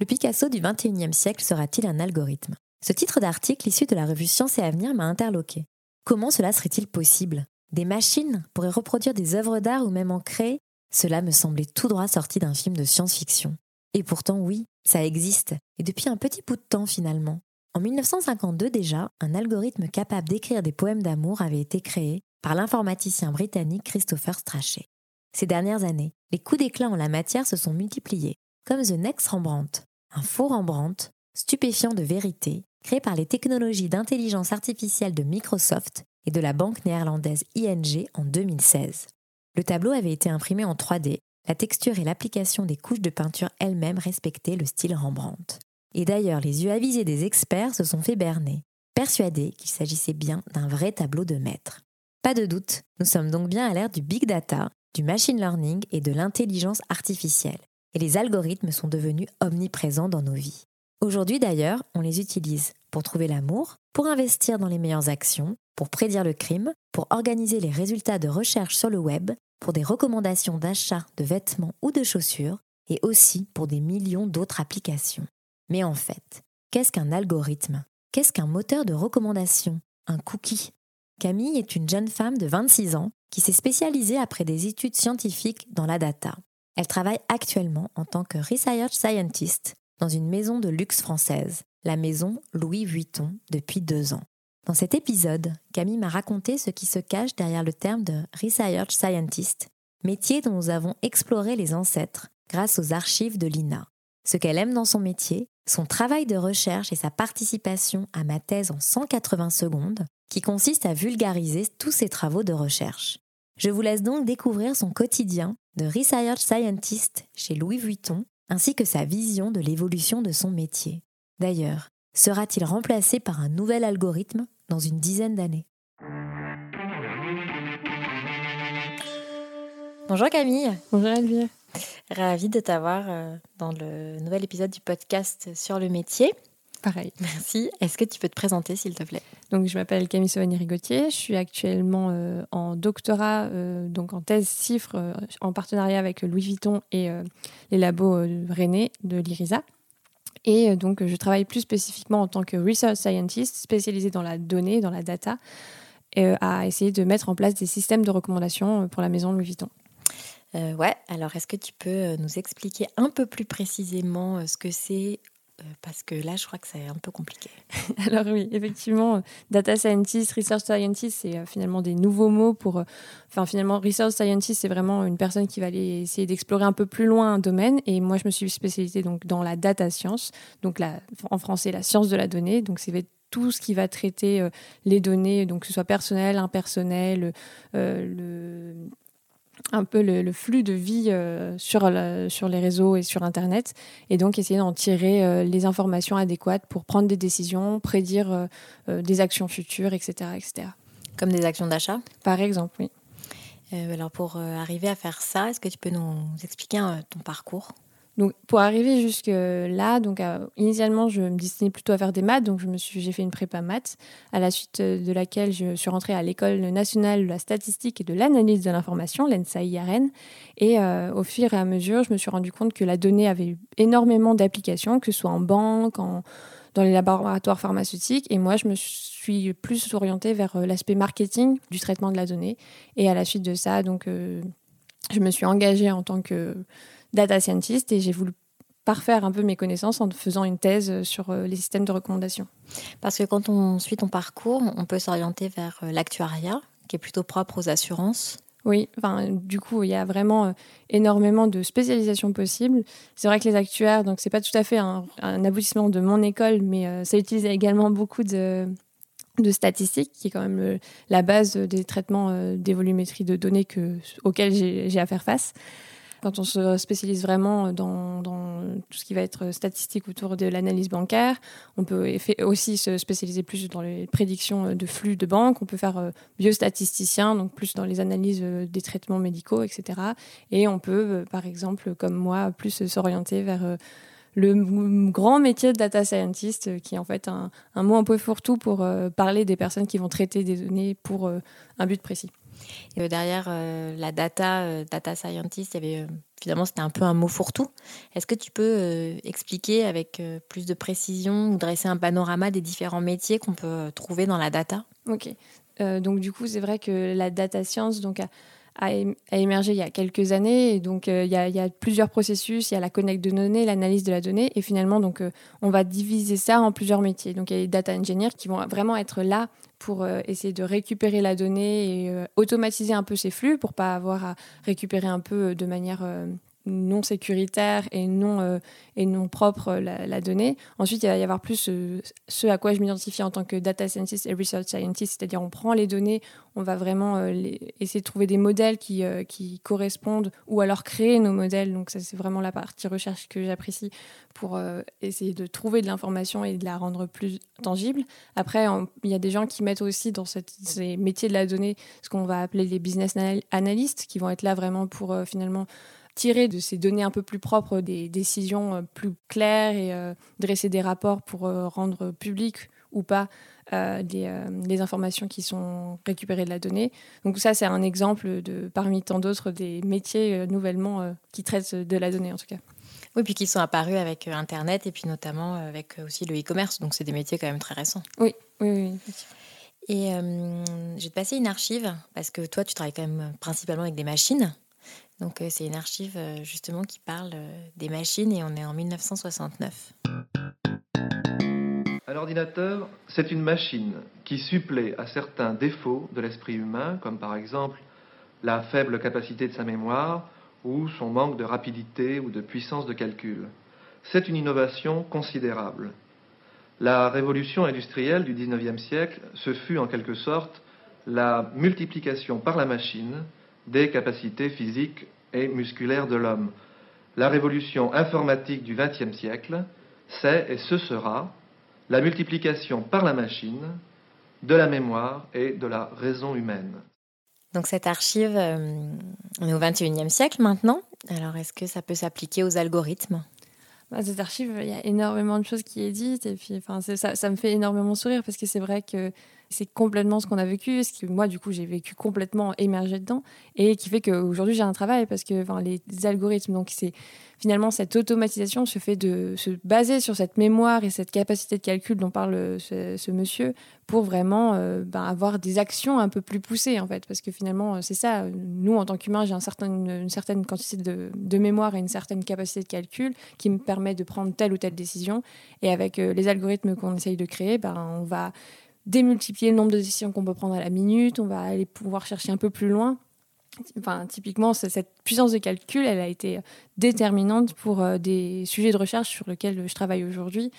Le Picasso du XXIe siècle sera-t-il un algorithme? Ce titre d'article issu de la revue Science et Avenir m'a interloqué. Comment cela serait-il possible? Des machines pourraient reproduire des œuvres d'art ou même en créer? Cela me semblait tout droit sorti d'un film de science-fiction. Et pourtant, oui, ça existe, et depuis un petit bout de temps finalement. En 1952 déjà, un algorithme capable d'écrire des poèmes d'amour avait été créé par l'informaticien britannique Christopher Strachey. Ces dernières années, les coups d'éclat en la matière se sont multipliés, comme The Next Rembrandt, un faux Rembrandt, stupéfiant de vérité, créé par les technologies d'intelligence artificielle de Microsoft et de la banque néerlandaise ING en 2016. Le tableau avait été imprimé en 3D la texture et l'application des couches de peinture elles-mêmes respectaient le style Rembrandt. Et d'ailleurs, les yeux avisés des experts se sont fait berner, persuadés qu'il s'agissait bien d'un vrai tableau de maître. Pas de doute, nous sommes donc bien à l'ère du big data, du machine learning et de l'intelligence artificielle. Et les algorithmes sont devenus omniprésents dans nos vies. Aujourd'hui d'ailleurs, on les utilise pour trouver l'amour, pour investir dans les meilleures actions, pour prédire le crime, pour organiser les résultats de recherche sur le web pour des recommandations d'achat de vêtements ou de chaussures, et aussi pour des millions d'autres applications. Mais en fait, qu'est-ce qu'un algorithme? Qu'est-ce qu'un moteur de recommandation? Un cookie? Camille est une jeune femme de 26 ans qui s'est spécialisée après des études scientifiques dans la data. Elle travaille actuellement en tant que research scientist dans une maison de luxe française, la maison Louis Vuitton, depuis deux ans. Dans cet épisode, Camille m'a raconté ce qui se cache derrière le terme de Research Scientist, métier dont nous avons exploré les ancêtres grâce aux archives de l'INA. Ce qu'elle aime dans son métier, son travail de recherche et sa participation à ma thèse en 180 secondes, qui consiste à vulgariser tous ses travaux de recherche. Je vous laisse donc découvrir son quotidien de Research Scientist chez Louis Vuitton, ainsi que sa vision de l'évolution de son métier. D'ailleurs, sera-t-il remplacé par un nouvel algorithme dans une dizaine d'années? Bonjour Camille. Bonjour Elvire. Ravie de t'avoir euh, dans le nouvel épisode du podcast sur le métier. Pareil. Merci. Est-ce que tu peux te présenter s'il te plaît? Donc je m'appelle Camille Sauvigny-Rigotier. Je suis actuellement euh, en doctorat, euh, donc en thèse CIFRE, en partenariat avec Louis Vuitton et les labos René de l'IRISA. Et euh, donc, je travaille plus spécifiquement en tant que research scientist, spécialisé dans la donnée, dans la data, euh, à essayer de mettre en place des systèmes de recommandation euh, pour la maison Louis Vuitton. ouais, alors est-ce que tu peux nous expliquer un peu plus précisément ce que c'est euh, parce que là, je crois que c'est un peu compliqué. Alors oui, effectivement, data scientist, research scientist, c'est euh, finalement des nouveaux mots pour... Euh, enfin, finalement, research scientist, c'est vraiment une personne qui va aller essayer d'explorer un peu plus loin un domaine. Et moi, je me suis spécialisée donc, dans la data science, donc la, en français, la science de la donnée. Donc, c'est tout ce qui va traiter les données, donc que ce soit personnel, impersonnel, le un peu le, flux de vie euh, sur, sur les réseaux et sur Internet, et donc essayer d'en tirer euh, les informations adéquates pour prendre des décisions, prédire euh, des actions futures, etc., etc. Comme des actions d'achat? Par exemple, oui. alors pour arriver à faire ça, est-ce que tu peux nous expliquer ton parcours? Donc pour arriver jusque là, donc euh, initialement je me destinais plutôt à faire des maths, donc j'ai fait une prépa maths, à la suite de laquelle je suis rentrée à l'école nationale de la statistique et de l'analyse de l'information, l'ENSA-IRN, et euh, au fur et à mesure je me suis rendu compte que la donnée avait énormément d'applications, que ce soit en banque, en, dans les laboratoires pharmaceutiques, et moi je me suis plus orientée vers euh, l'aspect marketing du traitement de la donnée, et à la suite de ça, donc je me suis engagée en tant que data scientist et j'ai voulu parfaire un peu mes connaissances en faisant une thèse sur les systèmes de recommandation. Parce que quand on suit ton parcours, on peut s'orienter vers l'actuariat, qui est plutôt propre aux assurances. Oui, enfin, du coup, il y a vraiment énormément de spécialisations possibles. C'est vrai que les actuaires, donc c'est pas tout à fait un, aboutissement de mon école, mais ça utilise également beaucoup de, de statistiques, qui est quand même la base des traitements euh, d'évolumétrie de données que, auxquels j'ai à faire face. Quand on se spécialise vraiment dans, tout ce qui va être statistique autour de l'analyse bancaire, on peut aussi se spécialiser plus dans les prédictions de flux de banque. On peut faire euh, biostatisticien, donc plus dans les analyses euh, des traitements médicaux, etc. Et on peut, par exemple, comme moi, plus s'orienter vers le grand métier de data scientist, euh, qui est en fait un, mot un peu fourre-tout pour euh, parler des personnes qui vont traiter des données pour euh, un but précis. Et derrière la data, data scientist, il y avait, finalement, c'était un peu un mot fourre-tout. Est-ce que tu peux expliquer avec plus de précision ou dresser un panorama des différents métiers qu'on peut trouver dans la data? Ok. donc, du coup, c'est vrai que la data science, donc, a, émergé il y a quelques années. Donc, euh, il, y a, plusieurs processus. Il y a la connect de données, l'analyse de la donnée. Et finalement, donc, euh, on va diviser ça en plusieurs métiers. Donc, il y a les data engineers qui vont vraiment être là pour euh, essayer de récupérer la donnée et automatiser un peu ces flux pour pas avoir à récupérer un peu de manière non sécuritaire et non, euh, et non propre la, la, donnée. Ensuite, il va y avoir plus euh, ce à quoi je m'identifie en tant que data scientist et research scientist, c'est-à-dire on prend les données, on va vraiment euh, essayer de trouver des modèles qui, qui correspondent ou alors créer nos modèles. Donc ça, c'est vraiment la partie recherche que j'apprécie pour essayer de trouver de l'information et de la rendre plus tangible. Après, il y a des gens qui mettent aussi dans ces métiers de la donnée ce qu'on va appeler les business analysts, qui vont être là vraiment pour finalement tirer de ces données un peu plus propres des décisions euh, plus claires et euh, dresser des rapports pour euh, rendre public ou pas des, informations qui sont récupérées de la donnée. Donc ça, c'est un exemple de parmi tant d'autres des métiers nouvellement qui traitent de la donnée en tout cas. Oui, puis qui sont apparus avec Internet et puis notamment avec aussi le e-commerce. Donc c'est des métiers quand même très récents. Oui, oui, oui. Et je vais te passer une archive parce que toi, tu travailles quand même principalement avec des machines. Donc euh, c'est une archive euh, justement qui parle euh, des machines et on est en 1969. Un ordinateur, c'est une machine qui supplée à certains défauts de l'esprit humain, comme par exemple la faible capacité de sa mémoire ou son manque de rapidité ou de puissance de calcul. C'est une innovation considérable. La révolution industrielle du XIXe siècle, ce fut en quelque sorte la multiplication par la machine des capacités physiques et musculaires de l'homme. La révolution informatique du XXe siècle, c'est et ce sera la multiplication par la machine de la mémoire et de la raison humaine. Donc cette archive, euh, on est au XXIe siècle maintenant. Alors est-ce que ça peut s'appliquer aux algorithmes? Bah, Cette archive, il y a énormément de choses qui est dites et puis enfin, ça, ça me fait énormément sourire parce que c'est vrai que c'est complètement ce qu'on a vécu, ce que moi, du coup, j'ai vécu complètement émergé dedans, et qui fait qu'aujourd'hui, j'ai un travail parce que les algorithmes, donc c'est finalement cette automatisation se fait de se baser sur cette mémoire et cette capacité de calcul dont parle ce, monsieur pour vraiment euh, ben, avoir des actions un peu plus poussées, en fait, parce que finalement, c'est ça. Nous, en tant qu'humains, j'ai un certain, une, certaine quantité de, de, mémoire et une certaine capacité de calcul qui me permet de prendre telle ou telle décision, et avec euh, les algorithmes qu'on essaye de créer, ben, on va démultiplier le nombre de décisions qu'on peut prendre à la minute, on va aller pouvoir chercher un peu plus loin. Enfin, typiquement, cette puissance de calcul, elle a été déterminante pour euh, des sujets de recherche sur lesquels je travaille aujourd'hui,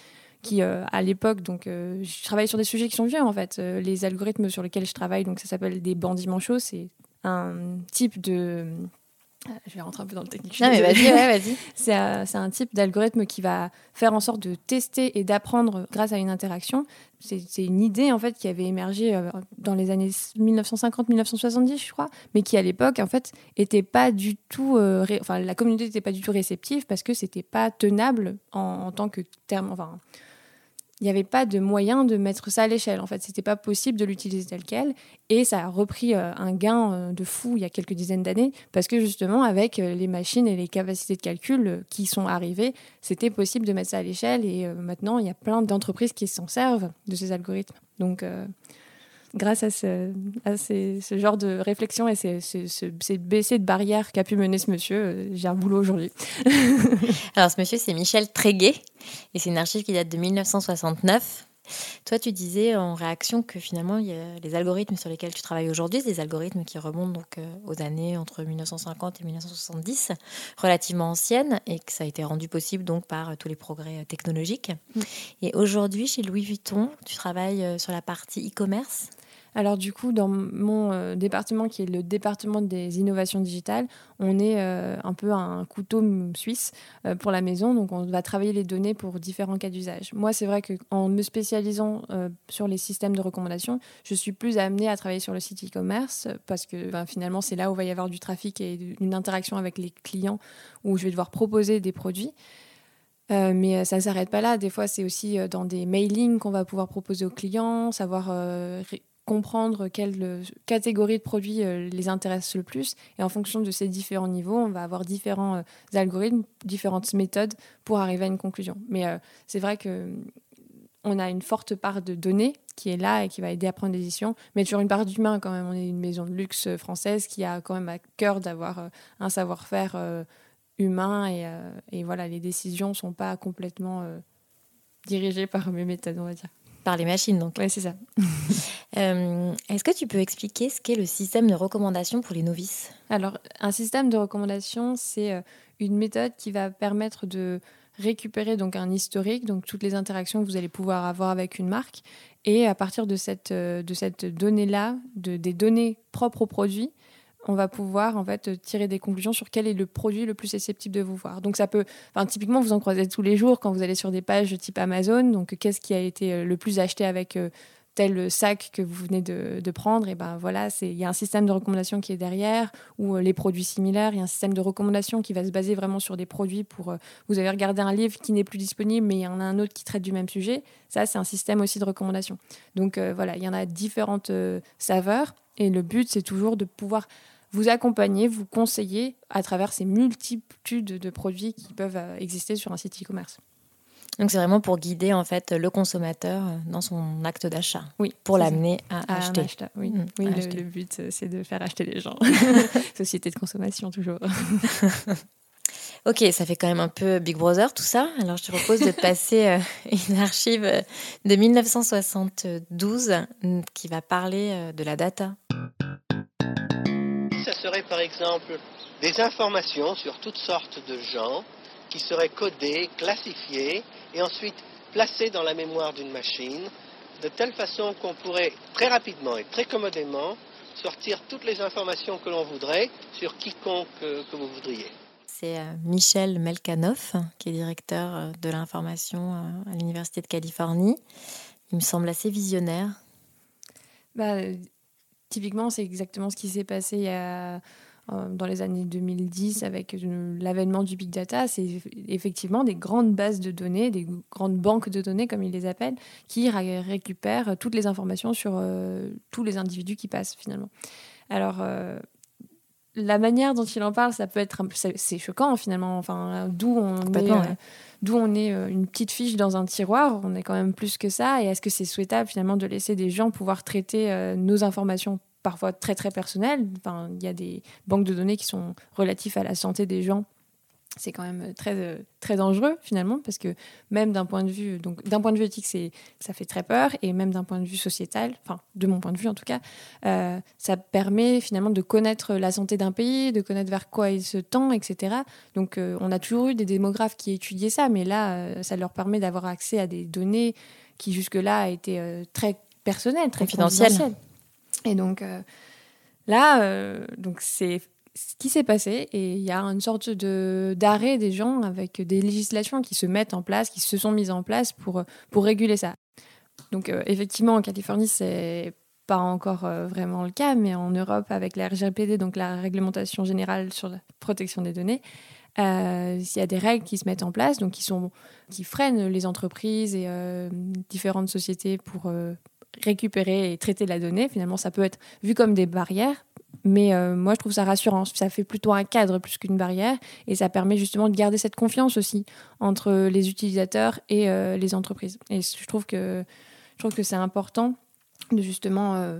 qui euh, à l'époque, donc euh, je travaille sur des sujets qui sont vieux en fait. les algorithmes sur lesquels je travaille, donc ça s'appelle des bandits manchots, c'est un type de je vais rentrer un peu dans le technique. Non, mais vas-y, vas-y. c'est un type d'algorithme qui va faire en sorte de tester et d'apprendre grâce à une interaction. C'est une idée en fait qui avait émergé euh, dans les années 1950-1970, je crois, mais qui à l'époque en fait était pas du tout, euh, enfin la communauté n'était pas du tout réceptive parce que c'était pas tenable en, en, tant que terme, enfin il n'y avait pas de moyen de mettre ça à l'échelle. En fait, c'était pas possible de l'utiliser tel quel. Et ça a repris euh, un gain euh, de fou il y a quelques dizaines d'années, parce que justement, avec euh, les machines et les capacités de calcul qui sont arrivées, c'était possible de mettre ça à l'échelle. Et maintenant, il y a plein d'entreprises qui s'en servent de ces algorithmes. Donc, grâce à ce, à ces- ce genre de réflexion et ces, ces, ce- ces baissées de barrières qu'a pu mener ce monsieur, euh, j'ai un boulot aujourd'hui. Alors, ce monsieur, c'est Michel Tréguet, et c'est une archive qui date de 1969. Toi, tu disais en réaction que finalement, il y a les algorithmes sur lesquels tu travailles aujourd'hui, c'est des algorithmes qui remontent donc euh, aux années entre 1950 et 1970, relativement anciennes, et que ça a été rendu possible donc par euh, tous les progrès technologiques. Mm. Et aujourd'hui, chez Louis Vuitton, tu travailles sur la partie e-commerce. Alors du coup, dans mon euh, département, qui est le département des innovations digitales, on est euh, un peu un couteau suisse euh, pour la maison. Donc on va travailler les données pour différents cas d'usage. Moi, c'est vrai qu'en me spécialisant sur les systèmes de recommandation, je suis plus amenée à travailler sur le site e-commerce parce que ben, finalement, c'est là où va y avoir du trafic et une interaction avec les clients où je vais devoir proposer des produits. Mais ça ne s'arrête pas là. Des fois, c'est aussi dans des mailings qu'on va pouvoir proposer aux clients, savoir comprendre quelle euh, catégorie de produits euh, les intéresse le plus. Et en fonction de ces différents niveaux, on va avoir différents euh, algorithmes, différentes méthodes pour arriver à une conclusion. Mais c'est vrai que on a une forte part de données qui est là et qui va aider à prendre des décisions, mais toujours une part d'humain quand même. On est une maison de luxe française qui a quand même à cœur d'avoir un savoir-faire humain et, et voilà, les décisions sont pas complètement dirigées par mes méthodes, on va dire. Par les machines, donc. Ouais, c'est ça. Euh, Est-ce que tu peux expliquer ce qu'est le système de recommandation pour les novices? Alors, un système de recommandation, c'est euh, une méthode qui va permettre de récupérer donc un historique, donc toutes les interactions que vous allez pouvoir avoir avec une marque, et à partir de cette, euh, de cette donnée-là, de, des données propres au produit, on va pouvoir en fait tirer des conclusions sur quel est le produit le plus susceptible de vous voir. Donc ça peut, enfin typiquement vous en croisez tous les jours quand vous allez sur des pages type Amazon. Donc qu'est-ce qui a été euh, le plus acheté avec euh, tel sac que vous venez de, prendre? Et ben voilà, il y a un système de recommandation qui est derrière ou euh, les produits similaires. Il y a un système de recommandation qui va se baser vraiment sur des produits pour vous avez regardé un livre qui n'est plus disponible, mais il y en a un autre qui traite du même sujet. Ça c'est un système aussi de recommandation. Donc voilà, il y en a différentes saveurs et le but c'est toujours de pouvoir vous accompagner, vous conseiller à travers ces multitudes de produits qui peuvent euh, exister sur un site e-commerce. Donc c'est vraiment pour guider en fait le consommateur euh, dans son acte d'achat, Oui, pour l'amener à acheter. achat, oui, Mm, oui le, acheter. le but euh, c'est de faire acheter les gens. Société de consommation toujours. Ok, ça fait quand même un peu Big Brother tout ça. Alors je te propose de passer une archive de 1972 mm, qui va parler de la data. Ça serait par exemple des informations sur toutes sortes de gens qui seraient codées, classifiées et ensuite placées dans la mémoire d'une machine de telle façon qu'on pourrait très rapidement et très commodément sortir toutes les informations que l'on voudrait sur quiconque euh, que vous voudriez. C'est euh, Michel Melkanoff, qui est directeur euh, de l'information à l'Université de Californie. Il me semble assez visionnaire. Bah, typiquement, c'est exactement ce qui s'est passé euh, dans les années 2010 avec euh, l'avènement du big data. C'est effectivement des grandes bases de données, des grandes banques de données, comme ils les appellent, qui ré- récupèrent toutes les informations sur euh, tous les individus qui passent finalement. Alors, la manière dont il en parle, ça peut être un peu, c'est choquant finalement. Enfin, d'où on est, euh, ouais. d'où on est euh, une petite fiche dans un tiroir. On est quand même plus que ça. Et est-ce que c'est souhaitable finalement de laisser des gens pouvoir traiter euh, nos informations parfois très très personnelles? Enfin, il y a des banques de données qui sont relatives à la santé des gens. C'est quand même très euh, très dangereux finalement parce que même d'un point de vue donc d'un point de vue éthique c'est ça fait très peur et même d'un point de vue sociétal enfin de mon point de vue en tout cas euh, ça permet finalement de connaître la santé d'un pays, de connaître vers quoi il se tend, etc. Donc euh, on a toujours eu des démographes qui étudiaient ça, mais là, ça leur permet d'avoir accès à des données qui jusque-là étaient euh, très personnelles, très Confidentielles. Et donc là, donc c'est ce qui s'est passé et il y a une sorte de d'arrêt des gens avec des législations qui se mettent en place, qui se sont mises en place pour pour réguler ça. Donc euh, effectivement en Californie c'est pas encore euh, vraiment le cas, mais en Europe, avec la RGPD, donc la réglementation générale sur la protection des données, euh, il y a des règles qui se mettent en place, donc qui, sont, qui freinent les entreprises et euh, différentes sociétés pour récupérer et traiter la donnée. Finalement, ça peut être vu comme des barrières, mais euh, moi, je trouve ça rassurant. Ça fait plutôt un cadre plus qu'une barrière, et ça permet justement de garder cette confiance aussi entre les utilisateurs et euh, les entreprises. Et je trouve que, je trouve que c'est important de justement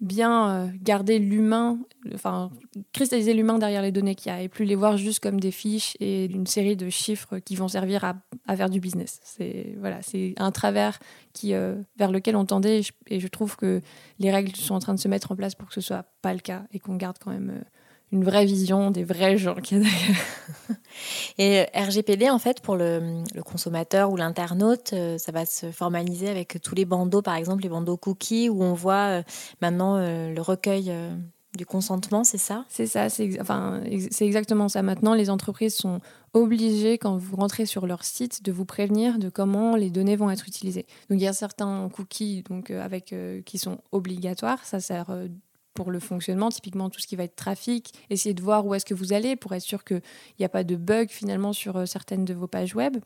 bien euh, garder l'humain, enfin cristalliser l'humain derrière les données qu'il y a et plus les voir juste comme des fiches et une série de chiffres qui vont servir à, faire du business. C'est voilà, c'est un travers qui euh, vers lequel on tendait et je, trouve que les règles sont en train de se mettre en place pour que ce soit pas le cas et qu'on garde quand même euh, une vraie vision des vrais gens qui y a derrière. Et euh, RGPD, en fait, pour le, consommateur ou l'internaute, euh, ça va se formaliser avec tous les bandeaux, par exemple, les bandeaux cookies, où on voit euh, maintenant le recueil du consentement, c'est ça? C'est ça, c'est enfin, exactement ça. Maintenant, les entreprises sont obligées, quand vous rentrez sur leur site, de vous prévenir de comment les données vont être utilisées. Donc, il y a certains cookies donc, avec, qui sont obligatoires. Ça sert pour le fonctionnement, typiquement tout ce qui va être trafic, essayer de voir où est-ce que vous allez pour être sûr qu'il n'y a pas de bug finalement sur euh, certaines de vos pages web,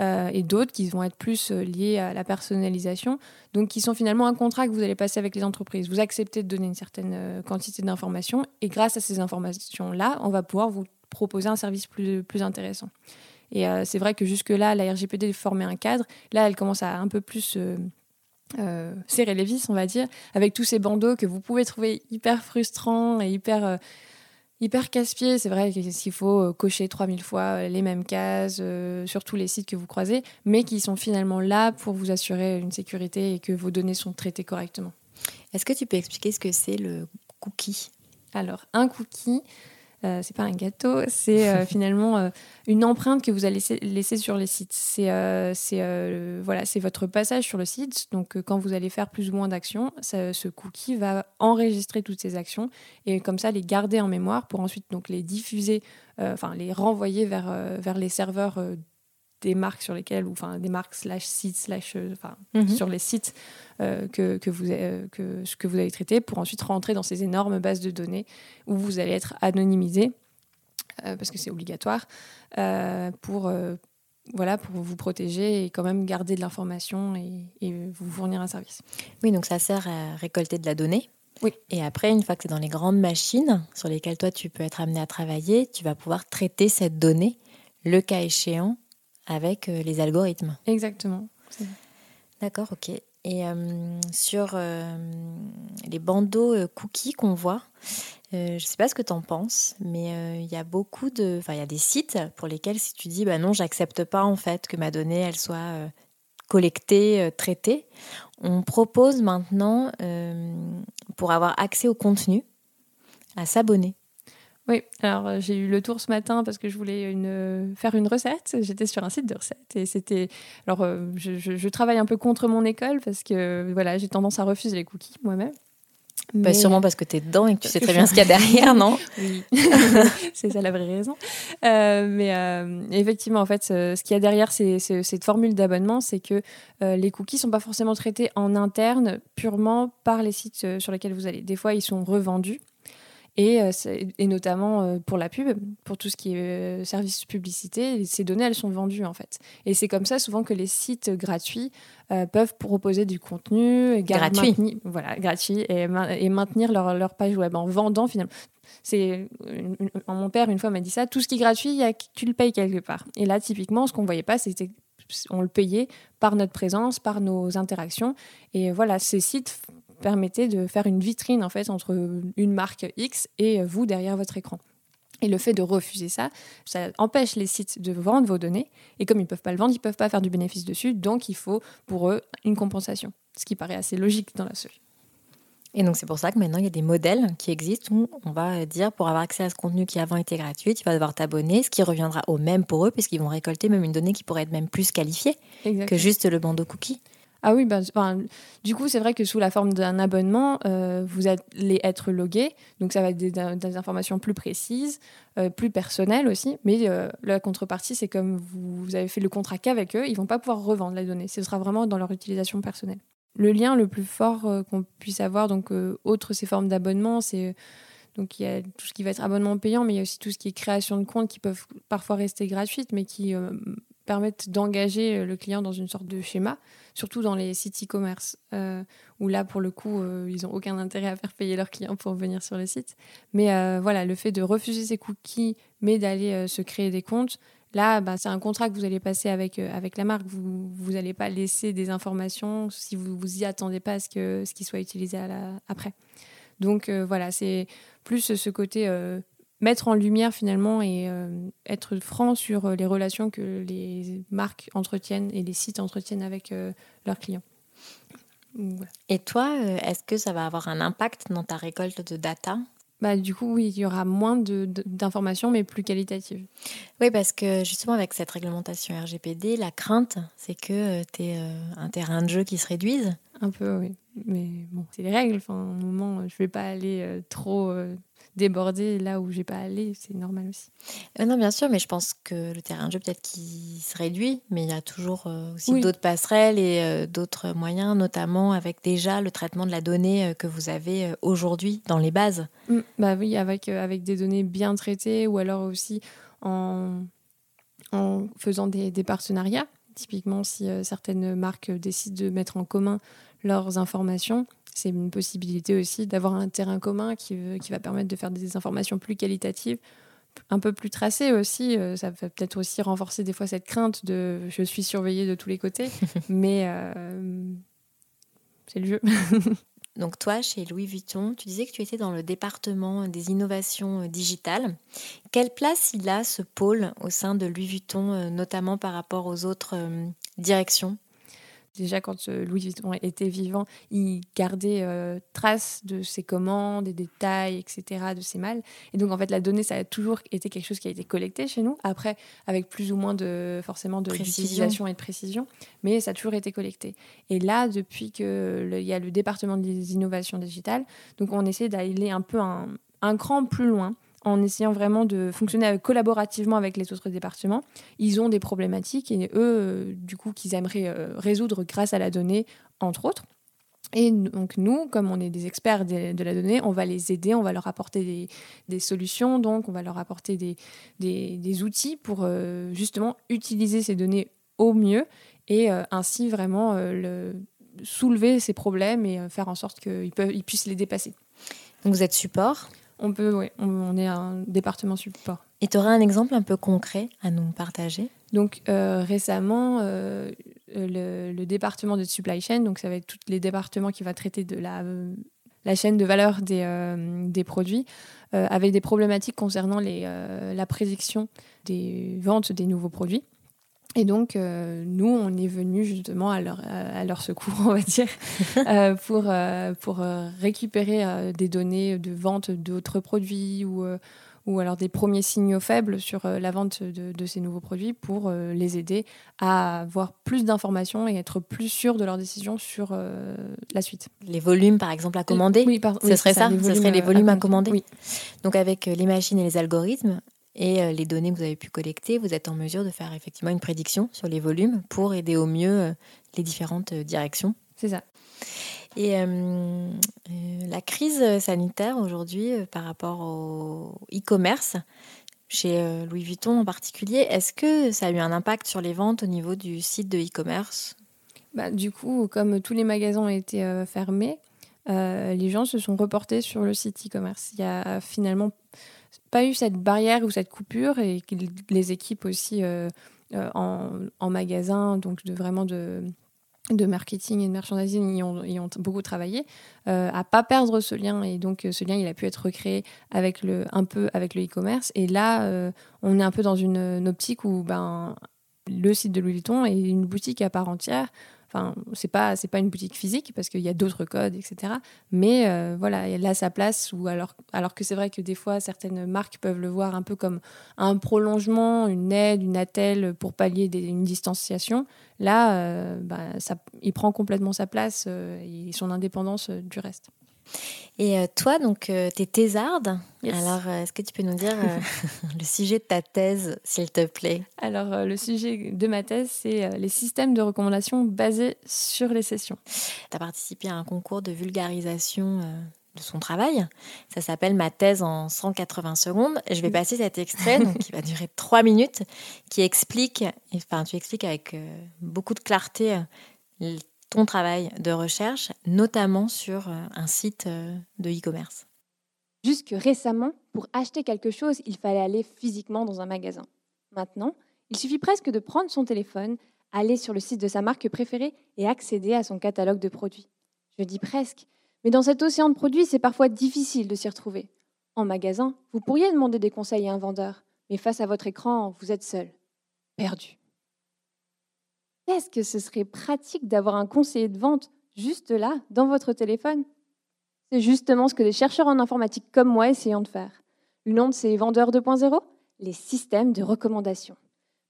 euh, et d'autres qui vont être plus euh, liés à la personnalisation, donc qui sont finalement un contrat que vous allez passer avec les entreprises. Vous acceptez de donner une certaine quantité d'informations, et grâce à ces informations-là, on va pouvoir vous proposer un service plus, plus intéressant. Et c'est vrai que jusque-là, la RGPD formait un cadre. Là, elle commence à un peu plus serrer les vis, on va dire, avec tous ces bandeaux que vous pouvez trouver hyper frustrants et hyper, euh, hyper casse-pieds. C'est vrai qu'il faut euh, cocher 3000 fois les mêmes cases sur tous les sites que vous croisez, mais qui sont finalement là pour vous assurer une sécurité et que vos données sont traitées correctement. Est-ce que tu peux expliquer ce que c'est le cookie? Alors, un cookie, euh, c'est pas un gâteau, c'est euh, finalement euh, une empreinte que vous allez laisser, sur les sites. C'est voilà, c'est votre passage sur le site. Donc quand vous allez faire plus ou moins d'actions, ce cookie va enregistrer toutes ces actions et comme ça les garder en mémoire pour ensuite donc les diffuser, enfin les renvoyer vers vers les serveurs des marques sur lesquelles, ou enfin des marques slash sites slash, enfin mhm. sur les sites que, que, vous, que, que vous avez traité pour ensuite rentrer dans ces énormes bases de données où vous allez être anonymisé, parce que c'est obligatoire, pour, voilà, pour vous protéger et quand même garder de l'information et, et, vous fournir un service. Oui, donc ça sert à récolter de la donnée. Oui. Et après, une fois que es dans les grandes machines sur lesquelles toi tu peux être amené à travailler, tu vas pouvoir traiter cette donnée, le cas échéant, avec euh, les algorithmes. Exactement. D'accord, ok. Et euh, sur euh, les bandeaux cookies qu'on voit, je ne sais pas ce que tu en penses, mais il y a beaucoup de. Enfin, il y a des sites pour lesquels, si tu dis, bah non, j'accepte pas en fait que ma donnée, elle soit collectée, traitée, on propose maintenant, pour avoir accès au contenu, à s'abonner. Oui, alors euh, j'ai eu le tour ce matin parce que je voulais une, faire une recette. J'étais sur un site de recettes et c'était. Alors, euh, je, travaille un peu contre mon école parce que voilà, j'ai tendance à refuser les cookies moi-même. Bah, Mais... sûrement parce que tu es dedans et que tu sais très bien ce qu'il y a derrière, non? Oui, c'est ça la vraie raison. Euh, mais effectivement, en fait, ce, qu'il y a derrière cette formule d'abonnement, c'est que les cookies ne sont pas forcément traités en interne purement par les sites sur lesquels vous allez. Des fois, ils sont revendus et, euh, et, notamment euh, pour la pub, pour tout ce qui est euh, service publicité, ces données, elles sont vendues en fait. Et c'est comme ça souvent que les sites gratuits peuvent proposer du contenu gratuit, voilà, gratuit et, et maintenir leur, leur, page web en vendant finalement. C'est mon père une fois m'a dit ça, tout ce qui est gratuit, y a, tu le payes quelque part. Et là, typiquement, ce qu'on voyait pas, c'était on le payait par notre présence, par nos interactions. Et voilà, ces sites permettait de faire une vitrine en fait entre une marque X et vous derrière votre écran. Et le fait de refuser ça, ça empêche les sites de vendre vos données. Et comme ils ne peuvent pas le vendre, ils ne peuvent pas faire du bénéfice dessus. Donc il faut pour eux une compensation. Ce qui paraît assez logique dans la solution. Et donc c'est pour ça que maintenant il y a des modèles qui existent où on va dire pour avoir accès à ce contenu qui avant était gratuit, tu vas devoir t'abonner, ce qui reviendra au même pour eux puisqu'ils vont récolter même une donnée qui pourrait être même plus qualifiée que juste le bandeau cookie. Ah oui, bah, du coup, c'est vrai que sous la forme d'un abonnement, euh, vous allez être logué. Donc, ça va être des, informations plus précises, euh, plus personnelles aussi. Mais euh, la contrepartie, c'est comme vous, avez fait le contrat qu'avec eux, ils vont pas pouvoir revendre la donnée. Ce sera vraiment dans leur utilisation personnelle. Le lien le plus fort qu'on puisse avoir, donc, autre ces formes d'abonnement, c'est. Donc il y a tout ce qui va être abonnement payant, mais il y a aussi tout ce qui est création de comptes qui peuvent parfois rester gratuites, mais qui permettent d'engager euh, le client dans une sorte de schéma, surtout dans les sites e-commerce, euh, où là, pour le coup, euh, ils n'ont aucun intérêt à faire payer leurs clients pour venir sur le site. Mais voilà, le fait de refuser ces cookies, mais d'aller se créer des comptes, Là, bah, c'est un contrat que vous allez passer avec, avec la marque. Vous n'allez pas laisser des informations si vous vous y attendez pas à ce qu'il ce qui soit utilisé après. Donc voilà, c'est plus ce côté mettre en lumière finalement et être franc sur les relations que les marques entretiennent et les sites entretiennent avec leurs clients. Et toi, est-ce que ça va avoir un impact dans ta récolte de data? Bah, du coup, oui, il y aura moins d'informations, mais plus qualitatives. Oui, parce que justement, avec cette réglementation RGPD, la crainte, c'est que tu aies un terrain de jeu qui se réduise. Un peu, oui. Mais bon, c'est les règles. Enfin, un moment, je ne vais pas aller euh, trop euh, déborder là où j'ai pas allé, c'est normal aussi. Euh, non, bien sûr, mais je pense que le terrain de jeu peut-être qu'il se réduit, mais il y a toujours euh, aussi d'autres passerelles et euh, d'autres moyens, notamment avec déjà le traitement de la donnée que vous avez aujourd'hui dans les bases. Mm, bah oui, avec, avec des données bien traitées ou alors aussi en, en faisant des, des partenariats. Typiquement, si certaines marques décident de mettre en commun leurs informations, c'est une possibilité aussi d'avoir un terrain commun qui, qui va permettre de faire des informations plus qualitatives, un peu plus tracées aussi. Euh, ça va peut-être aussi renforcer des fois cette crainte de je suis surveillée de tous les côtés, mais euh, c'est le jeu. Donc toi, chez Louis Vuitton, tu disais que tu étais dans le département des innovations euh, digitales. Quelle place il a ce pôle au sein de Louis Vuitton, notamment par rapport aux autres directions? Déjà, quand euh, Louis Vuitton était vivant, il gardait euh, trace de ses commandes, des détails, etc., de ses malles. Et donc, en fait, la donnée, ça a toujours été quelque chose qui a été collecté chez nous. Après, avec plus ou moins de, forcément, d'utilisation et de précision. Mais ça a toujours été collecté. Et là, depuis qu'il y a le département des innovations digitales, donc on essaie d'aller un peu un, un cran plus loin en essayant vraiment de fonctionner collaborativement avec les autres départements. Ils ont des problématiques et eux, euh, du coup, qu'ils aimeraient euh, résoudre grâce à la donnée, entre autres. Et donc nous, comme on est des experts de, la donnée, on va les aider, on va leur apporter des, solutions, donc on va leur apporter des, outils pour euh, justement utiliser ces données au mieux et ainsi vraiment le, soulever ces problèmes et faire en sorte qu'ils ils puissent les dépasser. Donc vous êtes support on peut, oui, on, est un département support. Et tu aurais un exemple un peu concret à nous partager? Donc euh, récemment, euh, le, département de supply chain, donc ça va être tous les départements qui va traiter de la, la chaîne de valeur des, euh, des produits, avait des problématiques concernant les, la prédiction des ventes des nouveaux produits. Et donc, euh, nous, on est venu justement à leur, à leur secours, on va dire, euh, pour, euh, pour récupérer des données de vente d'autres produits ou, ou alors des premiers signaux faibles sur la vente de, de ces nouveaux produits pour les aider à avoir plus d'informations et être plus sûrs de leurs décisions sur la suite. Les volumes, par exemple, à commander Oui, ce serait ça, ce serait les volumes à, commander. Oui. Donc, avec les machines et les algorithmes, et euh, les données que vous avez pu collecter, vous êtes en mesure de faire effectivement une prédiction sur les volumes pour aider au mieux euh, les différentes euh, directions. C'est ça. Et la crise sanitaire aujourd'hui par rapport au e-commerce, chez Louis Vuitton en particulier, est-ce que ça a eu un impact sur les ventes au niveau du site de e-commerce? Bah, Du coup, comme tous les magasins ont été fermés, les gens se sont reportés sur le site e-commerce. Il y a finalement pas eu cette barrière ou cette coupure et que les équipes aussi euh, euh, en, magasin, donc de vraiment de, de marketing et de merchandising y ont, ont beaucoup travaillé, euh, à pas perdre ce lien. Et donc, ce lien, il a pu être recréé avec le, un peu avec le e-commerce. Et là, euh, on est un peu dans une, une, optique où ben, le site de Louis Vuitton est une boutique à part entière. Enfin, c'est pas c'est pas une boutique physique parce qu'il y a d'autres codes, etc. Mais euh, voilà, elle a sa place. Ou alors alors que c'est vrai que des fois certaines marques peuvent le voir un peu comme un prolongement, une aide, une attelle pour pallier une distanciation. Là, euh, bah, ça, il prend complètement sa place euh, et son indépendance du reste. Et euh, toi, donc, euh, tu es thésarde. Alors, euh, est-ce que tu peux nous dire le sujet de ta thèse, s'il te plaît? Alors, le sujet de ma thèse, c'est les systèmes de recommandation basés sur les sessions. Tu as participé à un concours de vulgarisation de son travail. Ça s'appelle Ma thèse en 180 secondes. Je vais passer cet extrait, donc, qui va durer trois minutes, qui explique, enfin, tu expliques avec beaucoup de clarté ton travail de recherche, notamment sur euh, un site euh, de e-commerce Jusque récemment, pour acheter quelque chose, il fallait aller physiquement dans un magasin. Maintenant, Il suffit presque de prendre son téléphone, aller sur le site de sa marque préférée et accéder à son catalogue de produits. Je dis presque, mais dans cet océan de produits, c'est parfois difficile de s'y retrouver. En magasin, vous pourriez demander des conseils à un vendeur, mais face à votre écran, vous êtes seul, perdu. Est-ce que ce serait pratique d'avoir un conseiller de vente juste là, dans votre téléphone? C'est justement ce que des chercheurs en informatique comme moi essayent de faire. Nom de ces vendeurs 2.0 Les systèmes de recommandation.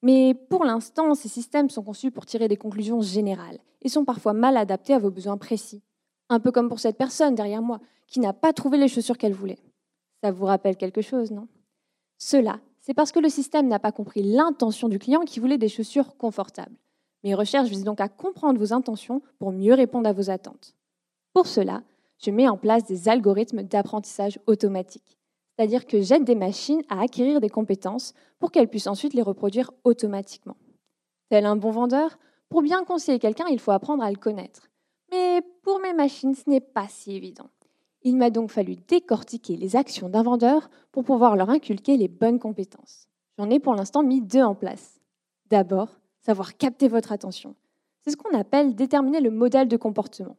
Mais pour l'instant, ces systèmes sont conçus pour tirer des conclusions générales et sont parfois mal adaptés à vos besoins précis. Un peu comme pour cette personne derrière moi, qui n'a pas trouvé les chaussures qu'elle voulait. Ça vous rappelle quelque chose, non? Cela, c'est parce que le système n'a pas compris l'intention du client qui voulait des chaussures confortables. Mes recherches visent donc à comprendre vos intentions pour mieux répondre à vos attentes. Pour cela, je mets en place des algorithmes d'apprentissage automatique, c'est-à-dire que j'aide des machines à acquérir des compétences pour qu'elles puissent ensuite les reproduire automatiquement. Tel un bon vendeur, pour bien conseiller quelqu'un, il faut apprendre à le connaître. Mais pour mes machines, ce n'est pas si évident. Il m'a donc fallu décortiquer les actions d'un vendeur pour pouvoir leur inculquer les bonnes compétences. J'en ai pour l'instant mis deux en place. D'abord, savoir capter votre attention. C'est ce qu'on appelle déterminer le modèle de comportement.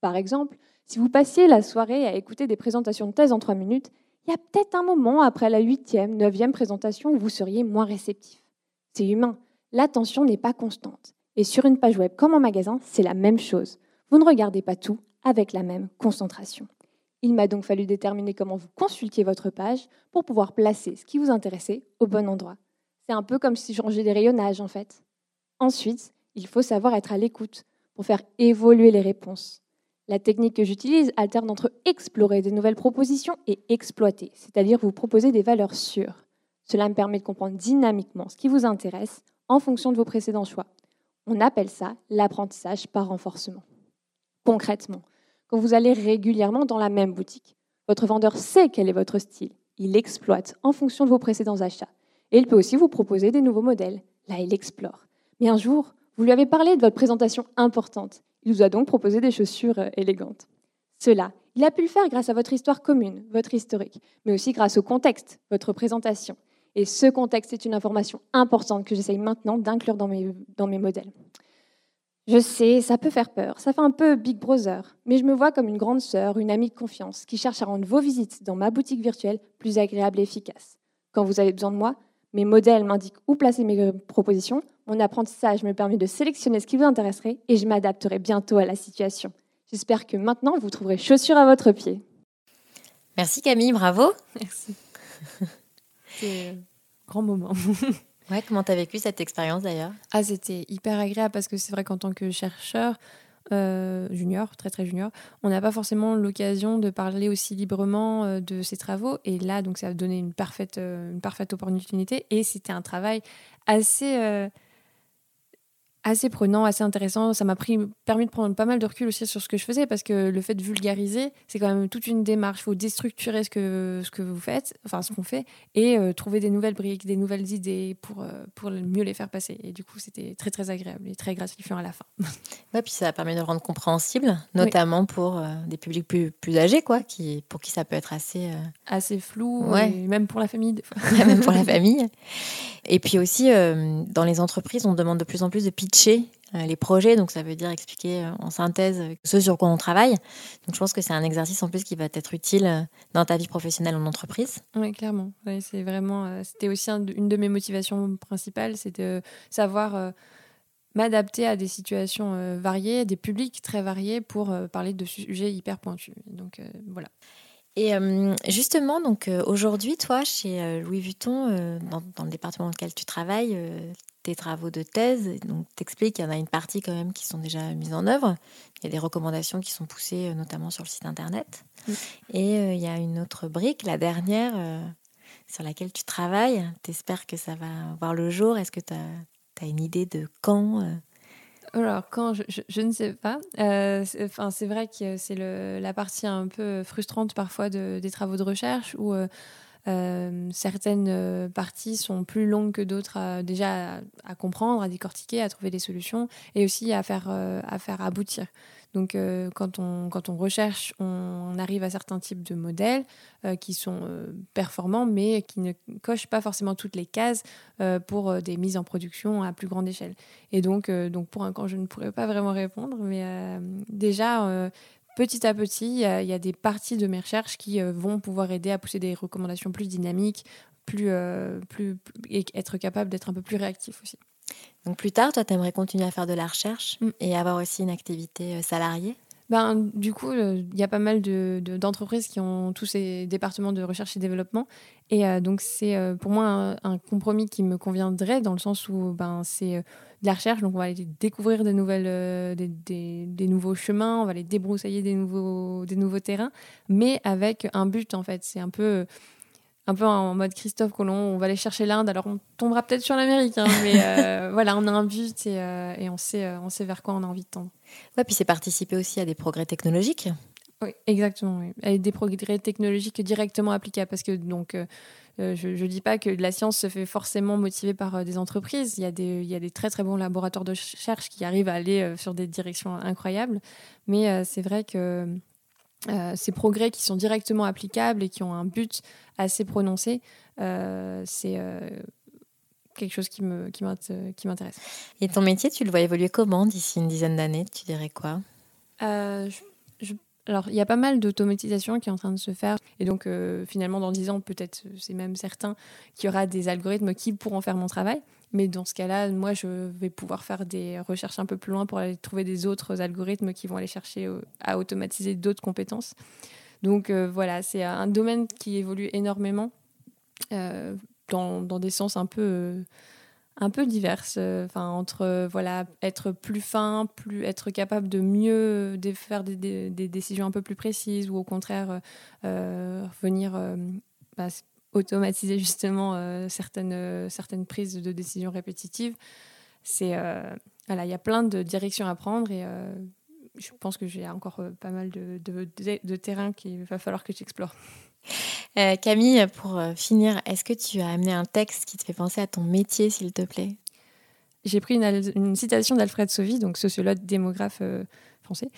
Par exemple, si vous passiez la soirée à écouter des présentations de thèse en trois minutes, il y a peut-être un moment après la huitième, neuvième présentation où vous seriez moins réceptif. C'est humain. L'attention n'est pas constante. Et sur une page web comme en magasin, c'est la même chose. Vous ne regardez pas tout avec la même concentration. Il m'a donc fallu déterminer comment vous consultiez votre page pour pouvoir placer ce qui vous intéressait au bon endroit. C'est un peu comme si je rangeais des rayonnages en fait. Ensuite, il faut savoir être à l'écoute pour faire évoluer les réponses. La technique que j'utilise alterne entre explorer de nouvelles propositions et exploiter, c'est-à-dire vous proposer des valeurs sûres. Cela me permet de comprendre dynamiquement ce qui vous intéresse en fonction de vos précédents choix. On appelle ça l'apprentissage par renforcement. Concrètement, quand vous allez régulièrement dans la même boutique, votre vendeur sait quel est votre style. Il exploite en fonction de vos précédents achats. Et il peut aussi vous proposer des nouveaux modèles. Là, il explore. Mais un jour, vous lui avez parlé de votre présentation importante. Il vous a donc proposé des chaussures euh, élégantes. Cela, il a pu le faire grâce à votre histoire commune, votre historique, mais aussi grâce au contexte, votre présentation. Et ce contexte est une information importante que j'essaye maintenant d'inclure dans mes, dans mes modèles. Je sais, ça peut faire peur, ça fait un peu Big Brother, mais je me vois comme une grande sœur, une amie de confiance, qui cherche à rendre vos visites dans ma boutique virtuelle plus agréables et efficaces. Quand vous avez besoin de moi, mes modèles m'indiquent où placer mes propositions, mon apprentissage me permet de sélectionner ce qui vous intéresserait et je m'adapterai bientôt à la situation. J'espère que maintenant, vous trouverez chaussures à votre pied. Merci Camille, bravo. Merci. C'est un grand moment. ouais, comment tu as vécu cette expérience d'ailleurs? Ah, c'était hyper agréable parce que c'est vrai qu'en tant que chercheur, euh, junior, très très junior, on n'a pas forcément l'occasion de parler aussi librement euh, de ses travaux. Et là, donc, ça a donné une parfaite, euh, une parfaite opportunité. Et c'était un travail assez assez prenant, assez intéressant. Ça m'a permis de prendre pas mal de recul aussi sur ce que je faisais parce que le fait de vulgariser, c'est quand même toute une démarche. Il faut déstructurer ce que, ce que vous faites, enfin ce qu'on fait, et euh, trouver des nouvelles briques, des nouvelles idées pour, euh, pour mieux les faire passer. Et du coup, c'était très très agréable et très gratifiant à la fin. Ouais, puis ça permet de le rendre compréhensible, notamment pour euh, des publics plus, plus âgés, quoi, qui, pour qui ça peut être assez... Assez flou, ouais. même pour la famille des fois. même pour la famille. Et puis aussi, dans les entreprises, on demande de plus en plus de euh, les projets, donc ça veut dire expliquer euh, en synthèse ce sur quoi on travaille. Donc je pense que c'est un exercice en plus qui va être utile euh, dans ta vie professionnelle en entreprise. Oui, clairement. c'est vraiment, c'était aussi une de mes motivations principales, c'est de savoir m'adapter à des situations variées, des publics très variés pour parler de sujets hyper pointus. Donc voilà. Et justement, donc aujourd'hui, toi, chez Louis Vuitton, dans, dans, le département dans lequel tu travailles, tes travaux de thèse. Donc, t'expliques qu'il y en a une partie quand même qui sont déjà mises en œuvre. Il y a des recommandations qui sont poussées, euh, notamment sur le site internet. Et euh, il y a une autre brique, la dernière, euh, sur laquelle tu travailles. T'espères que ça va voir le jour. Est-ce que tu as, une idée de quand alors, quand, je, ne sais pas. enfin, c'est vrai que c'est la partie un peu frustrante parfois de, des travaux de recherche où euh, certaines euh, parties sont plus longues que d'autres déjà à, comprendre, à décortiquer, à trouver des solutions et aussi à faire, euh, à faire aboutir. Donc quand, on, quand on recherche, on arrive à certains types de modèles qui sont performants, mais qui ne cochent pas forcément toutes les cases pour des mises en production à plus grande échelle. Et donc, donc pour un camp, je ne pourrais pas vraiment répondre, mais déjà petit à petit, il y, a des parties de mes recherches qui vont pouvoir aider à pousser des recommandations plus dynamiques, plus, plus, et être capable d'être un peu plus réactif aussi. Donc plus tard, toi, tu aimerais continuer à faire de la recherche mm. et avoir aussi une activité euh, salariée? Ben, du coup, euh, il y a pas mal d'entreprises de, qui ont tous ces départements de recherche et développement. Et euh, donc, c'est pour moi un, compromis qui me conviendrait dans le sens où ben, c'est de la recherche. Donc, on va aller découvrir des, nouvelles, des, des, des, nouveaux chemins, on va aller débroussailler des nouveaux, des nouveaux terrains, mais avec un but, en fait. C'est un peu un peu en mode Christophe Colomb, on va aller chercher l'Inde, alors on tombera peut-être sur l'Amérique, hein, mais euh, voilà, on a un but et, euh, on, sait, euh, on sait vers quoi on a envie de tendre. Ouais, puis c'est participer aussi à des progrès technologiques. Oui, exactement. Oui. des progrès technologiques directement applicables, parce que donc je ne dis pas que la science se fait forcément motivée par des entreprises. Il y, a des, il y a des très très bons laboratoires de recherche qui arrivent à aller sur des directions incroyables, mais c'est vrai que euh, ces progrès qui sont directement applicables et qui ont un but assez prononcé, euh, c'est euh, quelque chose qui m'intéresse. Et ton métier, tu le vois évoluer comment d'ici une dizaine d'années? Tu dirais quoi? Alors, il y a pas mal d'automatisation qui est en train de se faire. Et donc, finalement, dans dix ans, peut-être, c'est même certain qu'il y aura des algorithmes qui pourront faire mon travail. Mais dans ce cas-là, moi, je vais pouvoir faire des recherches un peu plus loin pour aller trouver des autres algorithmes qui vont aller chercher euh, à automatiser d'autres compétences. Donc euh, voilà, c'est un domaine qui évolue énormément euh, dans, des sens un peu, un peu divers. Enfin, entre voilà, être plus fin, plus, être capable de mieux faire des, des, décisions un peu plus précises ou au contraire venir bah, automatiser justement euh, certaines, euh, certaines prises de décisions répétitives. C'est euh, voilà, il y a plein de directions à prendre et je pense que j'ai encore pas mal de, de, de, terrain qu'il va falloir que j'explore. Camille, pour finir, est-ce que tu as amené un texte qui te fait penser à ton métier, s'il te plaît? J'ai pris une, une citation d'Alfred Sauvy, donc sociologue, démographe français,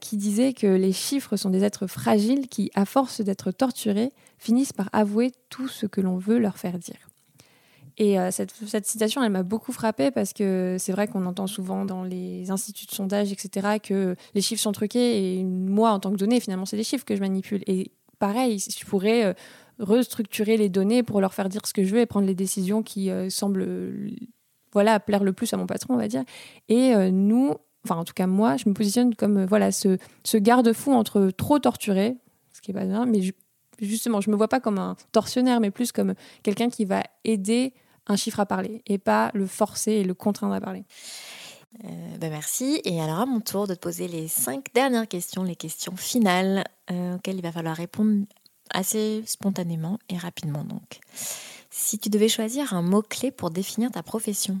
qui disait que les chiffres sont des êtres fragiles qui, à force d'être torturés, finissent par avouer tout ce que l'on veut leur faire dire. Et euh, cette, citation, elle m'a beaucoup frappée parce que c'est vrai qu'on entend souvent dans les instituts de sondage, etc., que les chiffres sont truqués. Et moi, en tant que donnée, finalement, c'est des chiffres que je manipule. Et pareil, je pourrais euh, restructurer les données pour leur faire dire ce que je veux et prendre les décisions qui euh, semblent voilà, plaire le plus à mon patron, on va dire. Et nous, enfin en tout cas moi, je me positionne comme voilà ce, ce garde-fou entre trop torturé, ce qui est pas bien, mais justement, je me vois pas comme un tortionnaire, mais plus comme quelqu'un qui va aider un chiffre à parler et pas le forcer et le contraindre à parler. Euh, bah, merci. Et alors à mon tour de te poser les cinq dernières questions, les questions finales euh, auxquelles il va falloir répondre assez spontanément et rapidement. Donc, si tu devais choisir un mot clé pour définir ta profession,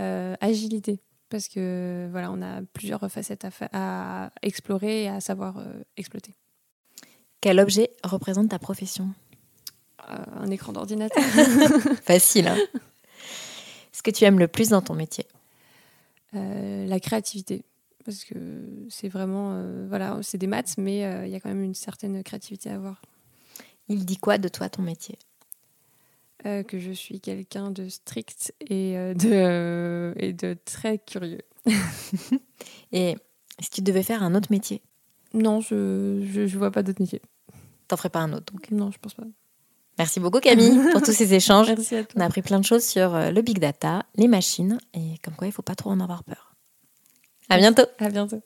euh, agilité, parce que voilà, on a plusieurs facettes à, à explorer et à savoir exploiter. Quel objet représente ta profession? Euh, Un écran d'ordinateur. Facile, hein Ce que tu aimes le plus dans ton métier? Euh, La créativité. Parce que c'est vraiment. Euh, voilà, c'est des maths, mais il y a quand même une certaine créativité à avoir. Il dit quoi de toi, ton métier? Que je suis quelqu'un de strict et de, et de très curieux. et si tu devais faire un autre métier? Non, je ne vois pas d'autre métier. T'en ferais pas un autre donc Non, je pense pas. Merci beaucoup Camille pour tous ces échanges. Merci à toi. On a appris plein de choses sur euh, le big data, les machines et comme quoi il faut pas trop en avoir peur. À bientôt. À bientôt.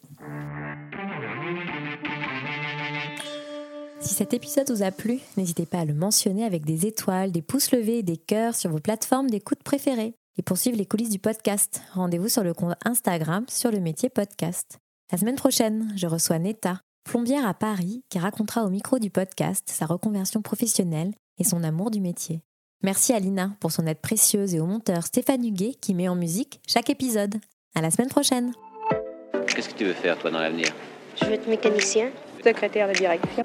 Si cet épisode vous a plu, n'hésitez pas à le mentionner avec des étoiles, des pouces levés et des cœurs sur vos plateformes d'écoute préférées. Et pour suivre les coulisses du podcast, rendez-vous sur le compte Instagram sur le métier podcast. La semaine prochaine, je reçois Neta, plombière à Paris, qui racontera au micro du podcast sa reconversion professionnelle et son amour du métier. Merci à Lina pour son aide précieuse et au monteur Stéphane Huguet qui met en musique chaque épisode. À la semaine prochaine. Qu'est-ce que tu veux faire toi dans l'avenir? Je veux être mécanicien. Secrétaire de direction.